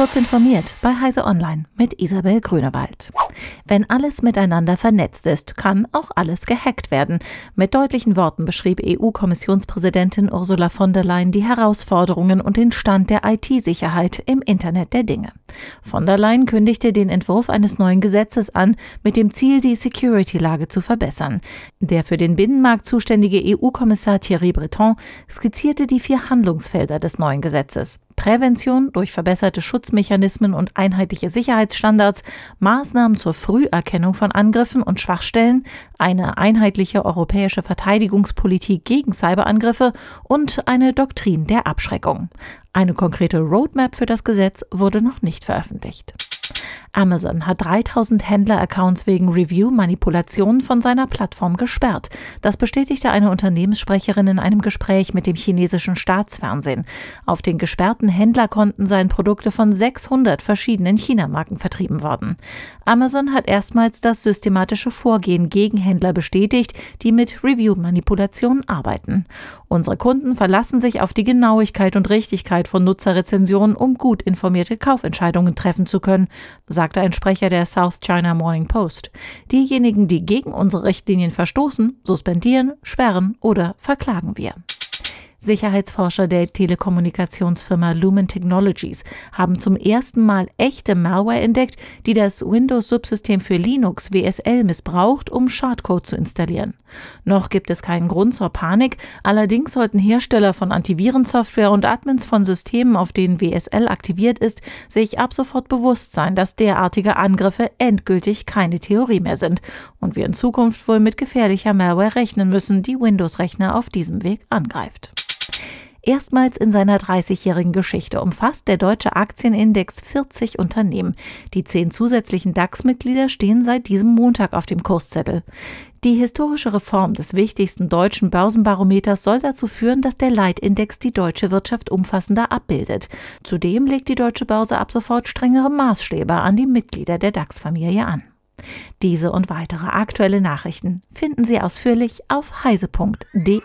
Kurz informiert bei Heise Online mit Isabel Grünewald. Wenn alles miteinander vernetzt ist, kann auch alles gehackt werden. Mit deutlichen Worten beschrieb EU-Kommissionspräsidentin Ursula von der Leyen die Herausforderungen und den Stand der IT-Sicherheit im Internet der Dinge. Von der Leyen kündigte den Entwurf eines neuen Gesetzes an, mit dem Ziel, die Security-Lage zu verbessern. Der für den Binnenmarkt zuständige EU-Kommissar Thierry Breton skizzierte die vier Handlungsfelder des neuen Gesetzes. Prävention durch verbesserte Schutzmechanismen und einheitliche Sicherheitsstandards, Maßnahmen zur Früherkennung von Angriffen und Schwachstellen, eine einheitliche europäische Verteidigungspolitik gegen Cyberangriffe und eine Doktrin der Abschreckung. Eine konkrete Roadmap für das Gesetz wurde noch nicht veröffentlicht. Amazon hat 3000 Händler-Accounts wegen Review-Manipulationen von seiner Plattform gesperrt. Das bestätigte eine Unternehmenssprecherin in einem Gespräch mit dem chinesischen Staatsfernsehen. Auf den gesperrten Händlerkonten seien Produkte von 600 verschiedenen China-Marken vertrieben worden. Amazon hat erstmals das systematische Vorgehen gegen Händler bestätigt, die mit Review-Manipulationen arbeiten. Unsere Kunden verlassen sich auf die Genauigkeit und Richtigkeit von Nutzerrezensionen, um gut informierte Kaufentscheidungen treffen zu können, sagte ein Sprecher der South China Morning Post. Diejenigen, die gegen unsere Richtlinien verstoßen, suspendieren, sperren oder verklagen wir. Sicherheitsforscher der Telekommunikationsfirma Lumen Technologies haben zum ersten Mal echte Malware entdeckt, die das Windows-Subsystem für Linux WSL missbraucht, um Schadcode zu installieren. Noch gibt es keinen Grund zur Panik, allerdings sollten Hersteller von Antivirensoftware und Admins von Systemen, auf denen WSL aktiviert ist, sich ab sofort bewusst sein, dass derartige Angriffe endgültig keine Theorie mehr sind und wir in Zukunft wohl mit gefährlicher Malware rechnen müssen, die Windows-Rechner auf diesem Weg angreift. Erstmals in seiner 30-jährigen Geschichte umfasst der deutsche Aktienindex 40 Unternehmen. Die zehn zusätzlichen DAX-Mitglieder stehen seit diesem Montag auf dem Kurszettel. Die historische Reform des wichtigsten deutschen Börsenbarometers soll dazu führen, dass der Leitindex die deutsche Wirtschaft umfassender abbildet. Zudem legt die deutsche Börse ab sofort strengere Maßstäbe an die Mitglieder der DAX-Familie an. Diese und weitere aktuelle Nachrichten finden Sie ausführlich auf heise.de.